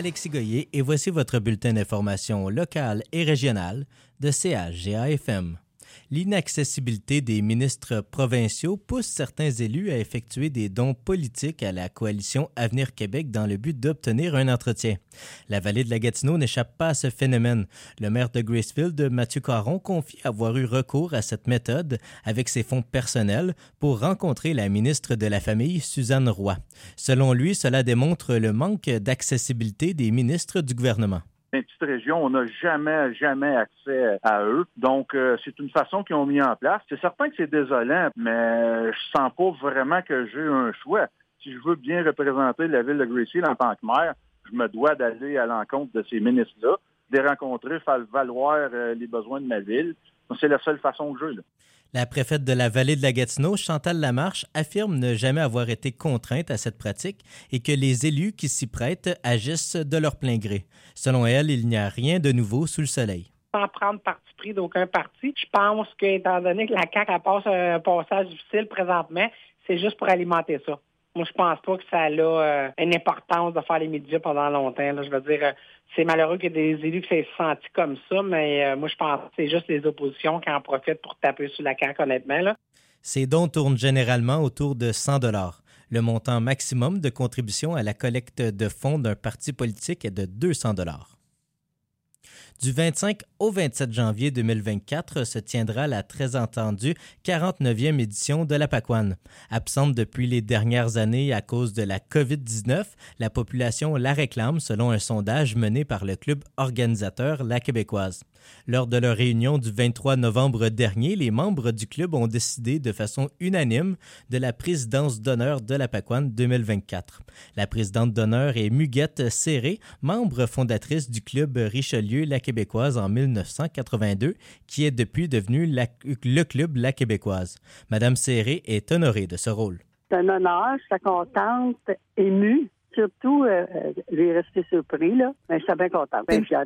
Alexis Goyer et voici votre bulletin d'information locale et régionale de CHGAFM. L'inaccessibilité des ministres provinciaux pousse certains élus à effectuer des dons politiques à la coalition Avenir Québec dans le but d'obtenir un entretien. La vallée de la Gatineau n'échappe pas à ce phénomène. Le maire de Gracefield, Mathieu Caron, confie avoir eu recours à cette méthode avec ses fonds personnels pour rencontrer la ministre de la Famille, Suzanne Roy. Selon lui, cela démontre le manque d'accessibilité des ministres du gouvernement les petites régions, on n'a jamais, jamais accès à eux. Donc, euh, c'est une façon qu'ils ont mis en place. C'est certain que c'est désolant, mais je sens pas vraiment que j'ai un choix. Si je veux bien représenter la ville de Gracie en tant que maire, je me dois d'aller à l'encontre de ces ministres-là, de les rencontrer, faire valoir euh, les besoins de ma ville. C'est la seule façon que j'ai. La préfète de la vallée de la Gatineau, Chantal Lamarche, affirme ne jamais avoir été contrainte à cette pratique et que les élus qui s'y prêtent agissent de leur plein gré. Selon elle, il n'y a rien de nouveau sous le soleil sans prendre parti pris d'aucun parti. Je pense qu'étant donné que la CAQ passe un passage difficile présentement, c'est juste pour alimenter ça. Moi, je pense pas que ça a euh, une importance de faire les médias pendant longtemps. Je veux dire, euh, c'est malheureux ait des élus qui s'est senti comme ça, mais euh, moi, je pense que c'est juste les oppositions qui en profitent pour taper sur la carte, honnêtement. Ces dons tournent généralement autour de 100 dollars. Le montant maximum de contribution à la collecte de fonds d'un parti politique est de 200 dollars. Du 25 au 27 janvier 2024 se tiendra la très entendue 49e édition de la PACOAN. Absente depuis les dernières années à cause de la COVID-19, la population la réclame selon un sondage mené par le club organisateur La Québécoise. Lors de leur réunion du 23 novembre dernier, les membres du club ont décidé de façon unanime de la présidence d'honneur de la PACOAN 2024. La présidente d'honneur est Muguette Serré, membre fondatrice du club Richelieu La Québécoise en 1982, qui est depuis devenu le club La Québécoise. Madame Serré est honorée de ce rôle. C'est un honneur, je suis contente, émue. Surtout, euh, euh j'ai resté surpris, là. Mais je suis bien contente, bien fière.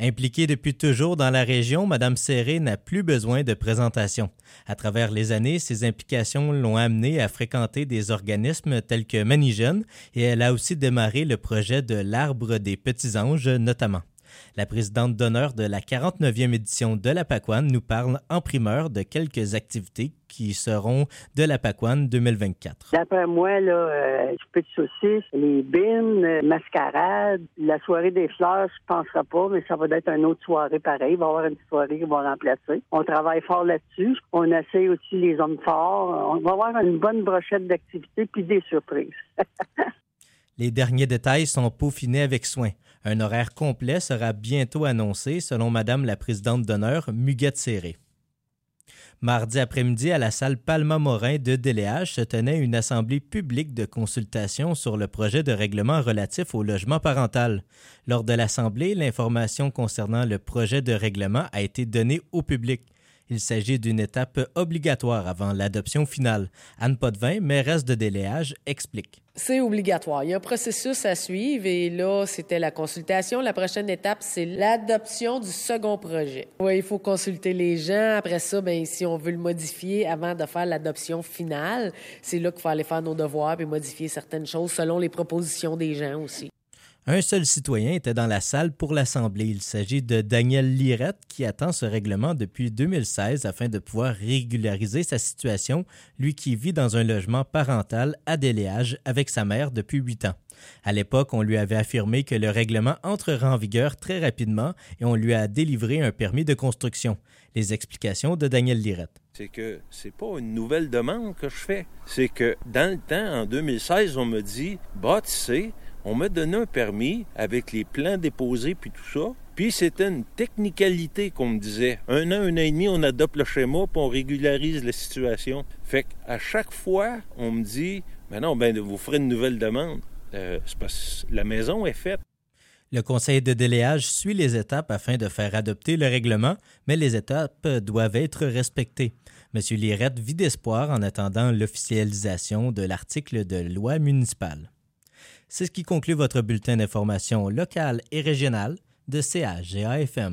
Impliquée depuis toujours dans la région, Mme Serré n'a plus besoin de présentation. À travers les années, ses implications l'ont amenée à fréquenter des organismes tels que Manigène et elle a aussi démarré le projet de l'Arbre des Petits Anges notamment. La présidente d'honneur de la 49e édition de la nous parle en primeur de quelques activités qui seront de la PACOAN 2024. D'après moi, là, euh, de saucisses, les bines, euh, mascarade, la soirée des fleurs, je ne penserai pas, mais ça va être une autre soirée pareil. Il va y avoir une soirée qui va remplacer. On travaille fort là-dessus. On essaie aussi les hommes forts. On va avoir une bonne brochette d'activités puis des surprises. Les derniers détails sont peaufinés avec soin. Un horaire complet sera bientôt annoncé, selon Madame la présidente d'honneur, Muguette Serré. Mardi après-midi, à la salle Palma Morin de Déléage se tenait une assemblée publique de consultation sur le projet de règlement relatif au logement parental. Lors de l'assemblée, l'information concernant le projet de règlement a été donnée au public. Il s'agit d'une étape obligatoire avant l'adoption finale. Anne Potvin, mairesse de Déléage, explique. C'est obligatoire. Il y a un processus à suivre et là, c'était la consultation. La prochaine étape, c'est l'adoption du second projet. Oui, il faut consulter les gens. Après ça, ben, si on veut le modifier avant de faire l'adoption finale, c'est là qu'il faut aller faire nos devoirs et modifier certaines choses selon les propositions des gens aussi. Un seul citoyen était dans la salle pour l'Assemblée. Il s'agit de Daniel Lirette qui attend ce règlement depuis 2016 afin de pouvoir régulariser sa situation, lui qui vit dans un logement parental à Déléage avec sa mère depuis huit ans. À l'époque, on lui avait affirmé que le règlement entrera en vigueur très rapidement et on lui a délivré un permis de construction. Les explications de Daniel Lirette. C'est que c'est pas une nouvelle demande que je fais. C'est que dans le temps, en 2016, on me dit, bah, tu sais, on m'a donné un permis avec les plans déposés puis tout ça. Puis c'était une technicalité qu'on me disait. Un an, un an et demi, on adopte le schéma puis on régularise la situation. Fait qu'à chaque fois, on me dit, mais non, ben vous ferez une nouvelle demande. Euh, c'est parce que la maison est faite. Le conseil de déléage suit les étapes afin de faire adopter le règlement, mais les étapes doivent être respectées. M. Lirette vit d'espoir en attendant l'officialisation de l'article de loi municipale. C'est ce qui conclut votre bulletin d'information locale et régionale de CHGAFM.